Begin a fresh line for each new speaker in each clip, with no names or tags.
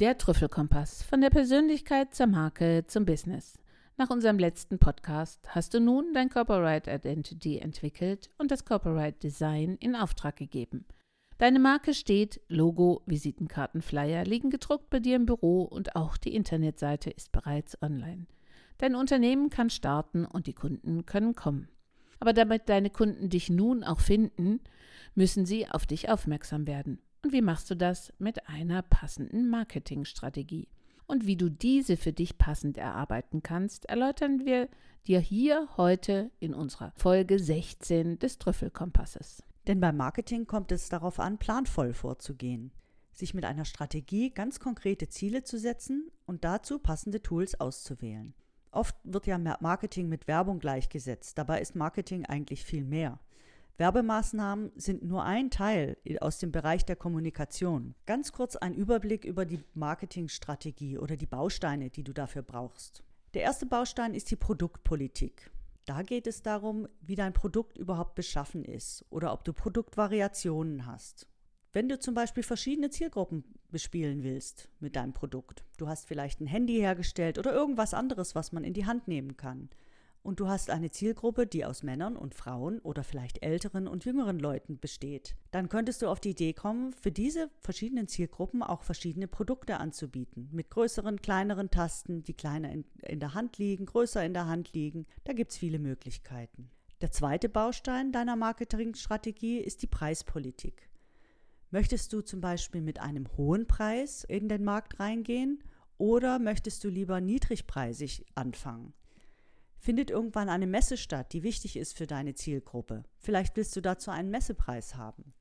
Der Trüffelkompass von der Persönlichkeit zur Marke zum Business. Nach unserem letzten Podcast hast du nun dein Corporate Identity entwickelt und das Corporate Design in Auftrag gegeben. Deine Marke steht, Logo, Visitenkarten, Flyer liegen gedruckt bei dir im Büro und auch die Internetseite ist bereits online. Dein Unternehmen kann starten und die Kunden können kommen. Aber damit deine Kunden dich nun auch finden, müssen sie auf dich aufmerksam werden. Und wie machst du das? Mit einer passenden Marketingstrategie. Und wie du diese für dich passend erarbeiten kannst, erläutern wir dir hier heute in unserer Folge 16 des Trüffelkompasses.
Denn beim Marketing kommt es darauf an, planvoll vorzugehen, sich mit einer Strategie ganz konkrete Ziele zu setzen und dazu passende Tools auszuwählen. Oft wird ja Marketing mit Werbung gleichgesetzt, dabei ist Marketing eigentlich viel mehr. Werbemaßnahmen sind nur ein Teil aus dem Bereich der Kommunikation. Ganz kurz ein Überblick über die Marketingstrategie oder die Bausteine, die du dafür brauchst. Der erste Baustein ist die Produktpolitik. Da geht es darum, wie dein Produkt überhaupt beschaffen ist oder ob du Produktvariationen hast. Wenn du zum Beispiel verschiedene Zielgruppen bespielen willst mit deinem Produkt, du hast vielleicht ein Handy hergestellt oder irgendwas anderes, was man in die Hand nehmen kann, und du hast eine Zielgruppe, die aus Männern und Frauen oder vielleicht älteren und jüngeren Leuten besteht, dann könntest du auf die Idee kommen, für diese verschiedenen Zielgruppen auch verschiedene Produkte anzubieten. Mit größeren, kleineren Tasten, die kleiner in, in der Hand liegen, größer in der Hand liegen. Da gibt es viele Möglichkeiten. Der zweite Baustein deiner Marketingstrategie ist die Preispolitik. Möchtest du zum Beispiel mit einem hohen Preis in den Markt reingehen oder möchtest du lieber niedrigpreisig anfangen? Findet irgendwann eine Messe statt, die wichtig ist für deine Zielgruppe. Vielleicht willst du dazu einen Messepreis haben.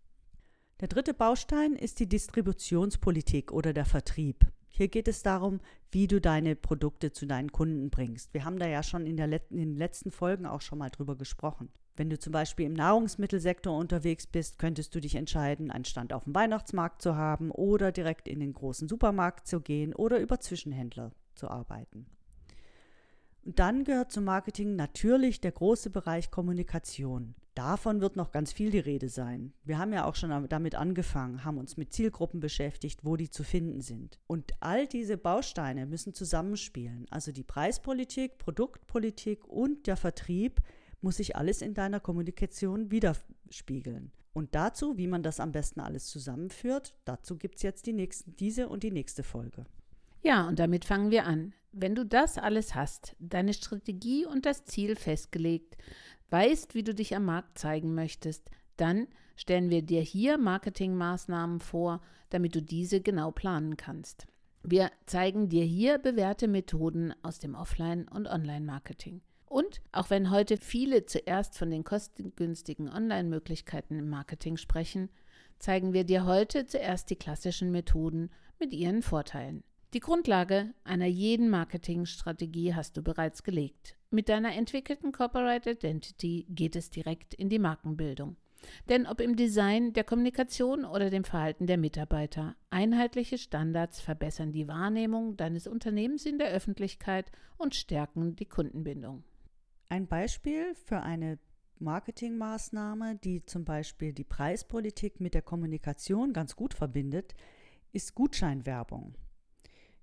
Der dritte Baustein ist die Distributionspolitik oder der Vertrieb. Hier geht es darum, wie du deine Produkte zu deinen Kunden bringst. Wir haben da ja schon in, Let in den letzten Folgen auch schon mal drüber gesprochen. Wenn du zum Beispiel im Nahrungsmittelsektor unterwegs bist, könntest du dich entscheiden, einen Stand auf dem Weihnachtsmarkt zu haben oder direkt in den großen Supermarkt zu gehen oder über Zwischenhändler zu arbeiten. Und dann gehört zum Marketing natürlich der große Bereich Kommunikation. Davon wird noch ganz viel die Rede sein. Wir haben ja auch schon damit angefangen, haben uns mit Zielgruppen beschäftigt, wo die zu finden sind. Und all diese Bausteine müssen zusammenspielen. Also die Preispolitik, Produktpolitik und der Vertrieb muss sich alles in deiner Kommunikation widerspiegeln. Und dazu, wie man das am besten alles zusammenführt, dazu gibt es jetzt die nächsten, diese und die nächste Folge.
Ja, und damit fangen wir an. Wenn du das alles hast, deine Strategie und das Ziel festgelegt, weißt, wie du dich am Markt zeigen möchtest, dann stellen wir dir hier Marketingmaßnahmen vor, damit du diese genau planen kannst. Wir zeigen dir hier bewährte Methoden aus dem Offline- und Online-Marketing. Und auch wenn heute viele zuerst von den kostengünstigen Online-Möglichkeiten im Marketing sprechen, zeigen wir dir heute zuerst die klassischen Methoden mit ihren Vorteilen. Die Grundlage einer jeden Marketingstrategie hast du bereits gelegt. Mit deiner entwickelten Corporate Identity geht es direkt in die Markenbildung. Denn ob im Design, der Kommunikation oder dem Verhalten der Mitarbeiter, einheitliche Standards verbessern die Wahrnehmung deines Unternehmens in der Öffentlichkeit und stärken die Kundenbindung.
Ein Beispiel für eine Marketingmaßnahme, die zum Beispiel die Preispolitik mit der Kommunikation ganz gut verbindet, ist Gutscheinwerbung.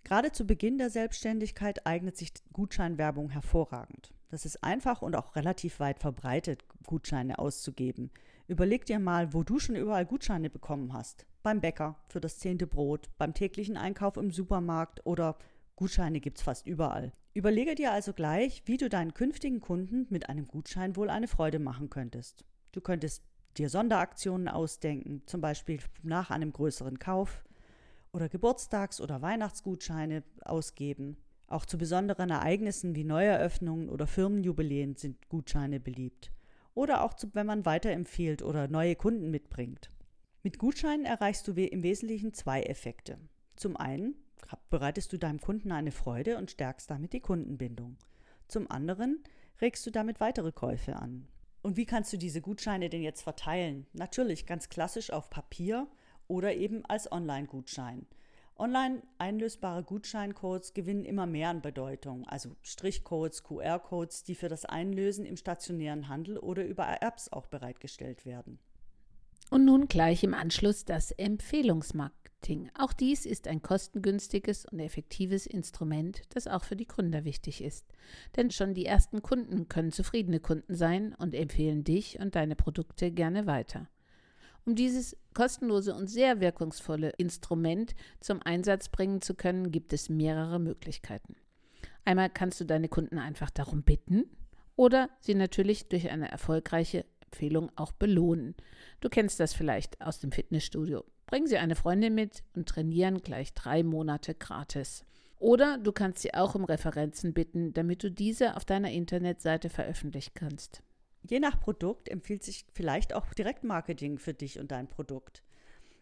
Gerade zu Beginn der Selbstständigkeit eignet sich Gutscheinwerbung hervorragend. Das ist einfach und auch relativ weit verbreitet, Gutscheine auszugeben. Überleg dir mal, wo du schon überall Gutscheine bekommen hast. Beim Bäcker für das zehnte Brot, beim täglichen Einkauf im Supermarkt oder Gutscheine gibt es fast überall. Überlege dir also gleich, wie du deinen künftigen Kunden mit einem Gutschein wohl eine Freude machen könntest. Du könntest dir Sonderaktionen ausdenken, zum Beispiel nach einem größeren Kauf oder Geburtstags- oder Weihnachtsgutscheine ausgeben. Auch zu besonderen Ereignissen wie Neueröffnungen oder Firmenjubiläen sind Gutscheine beliebt. Oder auch zu, wenn man weiterempfiehlt oder neue Kunden mitbringt. Mit Gutscheinen erreichst du im Wesentlichen zwei Effekte. Zum einen bereitest du deinem Kunden eine Freude und stärkst damit die Kundenbindung. Zum anderen regst du damit weitere Käufe an. Und wie kannst du diese Gutscheine denn jetzt verteilen? Natürlich ganz klassisch auf Papier oder eben als Online-Gutschein. Online einlösbare Gutscheincodes gewinnen immer mehr an Bedeutung, also Strichcodes, QR-Codes, die für das Einlösen im stationären Handel oder über Apps auch bereitgestellt werden.
Und nun gleich im Anschluss das Empfehlungsmarketing. Auch dies ist ein kostengünstiges und effektives Instrument, das auch für die Gründer wichtig ist. Denn schon die ersten Kunden können zufriedene Kunden sein und empfehlen dich und deine Produkte gerne weiter. Um dieses kostenlose und sehr wirkungsvolle Instrument zum Einsatz bringen zu können, gibt es mehrere Möglichkeiten. Einmal kannst du deine Kunden einfach darum bitten oder sie natürlich durch eine erfolgreiche Empfehlung auch belohnen. Du kennst das vielleicht aus dem Fitnessstudio. Bring sie eine Freundin mit und trainieren gleich drei Monate gratis. Oder du kannst sie auch um Referenzen bitten, damit du diese auf deiner Internetseite veröffentlichen kannst.
Je nach Produkt empfiehlt sich vielleicht auch Direktmarketing für dich und dein Produkt.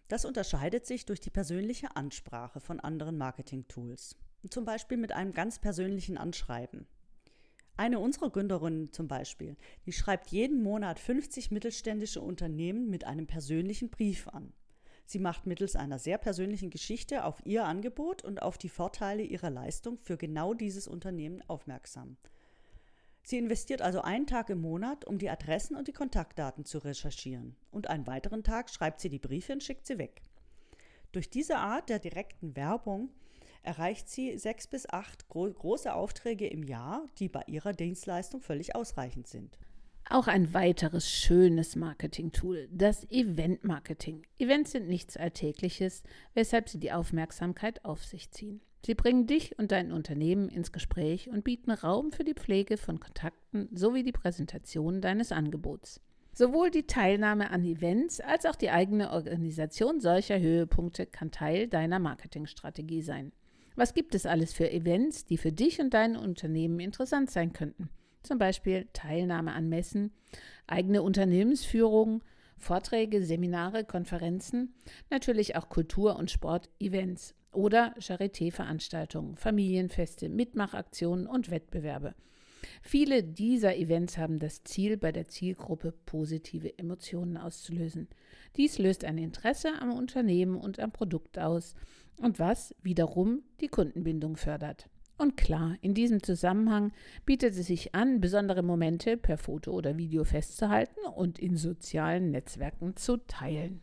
Das unterscheidet sich durch die persönliche Ansprache von anderen Marketing-Tools. Zum Beispiel mit einem ganz persönlichen Anschreiben. Eine unserer Gründerinnen zum Beispiel, die schreibt jeden Monat 50 mittelständische Unternehmen mit einem persönlichen Brief an. Sie macht mittels einer sehr persönlichen Geschichte auf ihr Angebot und auf die Vorteile ihrer Leistung für genau dieses Unternehmen aufmerksam. Sie investiert also einen Tag im Monat, um die Adressen und die Kontaktdaten zu recherchieren. Und einen weiteren Tag schreibt sie die Briefe und schickt sie weg. Durch diese Art der direkten Werbung erreicht sie sechs bis acht gro große Aufträge im Jahr, die bei ihrer Dienstleistung völlig ausreichend sind.
Auch ein weiteres schönes Marketing-Tool, das Event-Marketing. Events sind nichts Alltägliches, weshalb sie die Aufmerksamkeit auf sich ziehen. Sie bringen dich und dein Unternehmen ins Gespräch und bieten Raum für die Pflege von Kontakten sowie die Präsentation deines Angebots. Sowohl die Teilnahme an Events als auch die eigene Organisation solcher Höhepunkte kann Teil deiner Marketingstrategie sein. Was gibt es alles für Events, die für dich und dein Unternehmen interessant sein könnten? Zum Beispiel Teilnahme an Messen, eigene Unternehmensführung, Vorträge, Seminare, Konferenzen, natürlich auch Kultur- und Sportevents oder Charité-Veranstaltungen, Familienfeste, Mitmachaktionen und Wettbewerbe. Viele dieser Events haben das Ziel, bei der Zielgruppe positive Emotionen auszulösen. Dies löst ein Interesse am Unternehmen und am Produkt aus und was wiederum die Kundenbindung fördert. Und klar, in diesem Zusammenhang bietet es sich an, besondere Momente per Foto oder Video festzuhalten und in sozialen Netzwerken zu teilen.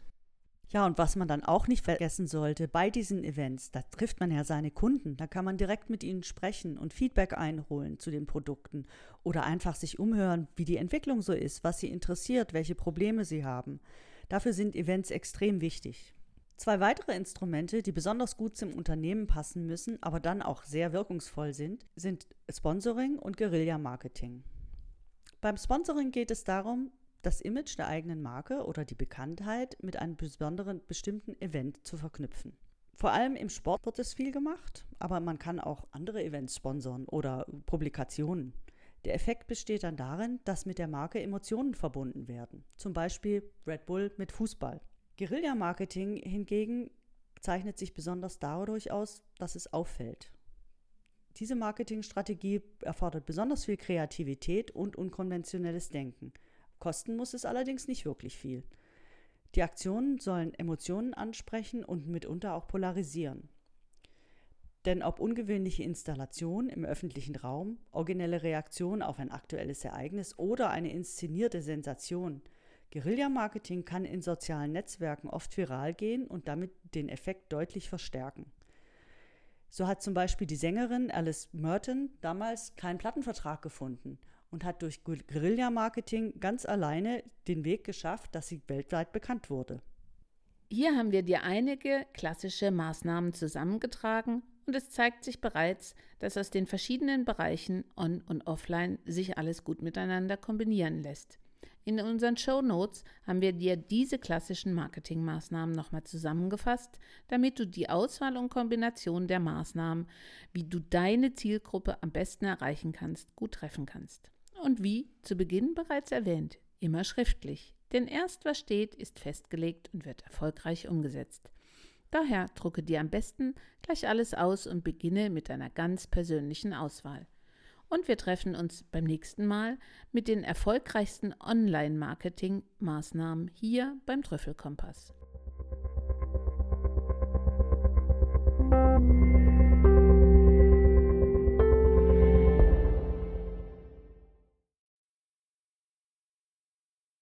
Ja, und was man dann auch nicht vergessen sollte, bei diesen Events, da trifft man ja seine Kunden, da kann man direkt mit ihnen sprechen und Feedback einholen zu den Produkten oder einfach sich umhören, wie die Entwicklung so ist, was sie interessiert, welche Probleme sie haben. Dafür sind Events extrem wichtig. Zwei weitere Instrumente, die besonders gut zum Unternehmen passen müssen, aber dann auch sehr wirkungsvoll sind, sind Sponsoring und Guerilla-Marketing. Beim Sponsoring geht es darum, das Image der eigenen Marke oder die Bekanntheit mit einem besonderen bestimmten Event zu verknüpfen. Vor allem im Sport wird es viel gemacht, aber man kann auch andere Events sponsern oder Publikationen. Der Effekt besteht dann darin, dass mit der Marke Emotionen verbunden werden, zum Beispiel Red Bull mit Fußball. Guerilla-Marketing hingegen zeichnet sich besonders dadurch aus, dass es auffällt. Diese Marketingstrategie erfordert besonders viel Kreativität und unkonventionelles Denken. Kosten muss es allerdings nicht wirklich viel. Die Aktionen sollen Emotionen ansprechen und mitunter auch polarisieren. Denn ob ungewöhnliche Installation im öffentlichen Raum, originelle Reaktion auf ein aktuelles Ereignis oder eine inszenierte Sensation, Guerilla-Marketing kann in sozialen Netzwerken oft viral gehen und damit den Effekt deutlich verstärken. So hat zum Beispiel die Sängerin Alice Merton damals keinen Plattenvertrag gefunden und hat durch Guerilla-Marketing ganz alleine den Weg geschafft, dass sie weltweit bekannt wurde.
Hier haben wir dir einige klassische Maßnahmen zusammengetragen und es zeigt sich bereits, dass aus den verschiedenen Bereichen On- und Offline sich alles gut miteinander kombinieren lässt. In unseren Show Notes haben wir dir diese klassischen Marketingmaßnahmen nochmal zusammengefasst, damit du die Auswahl und Kombination der Maßnahmen, wie du deine Zielgruppe am besten erreichen kannst, gut treffen kannst und wie zu Beginn bereits erwähnt, immer schriftlich. Denn erst was steht, ist festgelegt und wird erfolgreich umgesetzt. Daher drucke dir am besten gleich alles aus und beginne mit einer ganz persönlichen Auswahl. Und wir treffen uns beim nächsten Mal mit den erfolgreichsten Online-Marketing-Maßnahmen hier beim Trüffelkompass.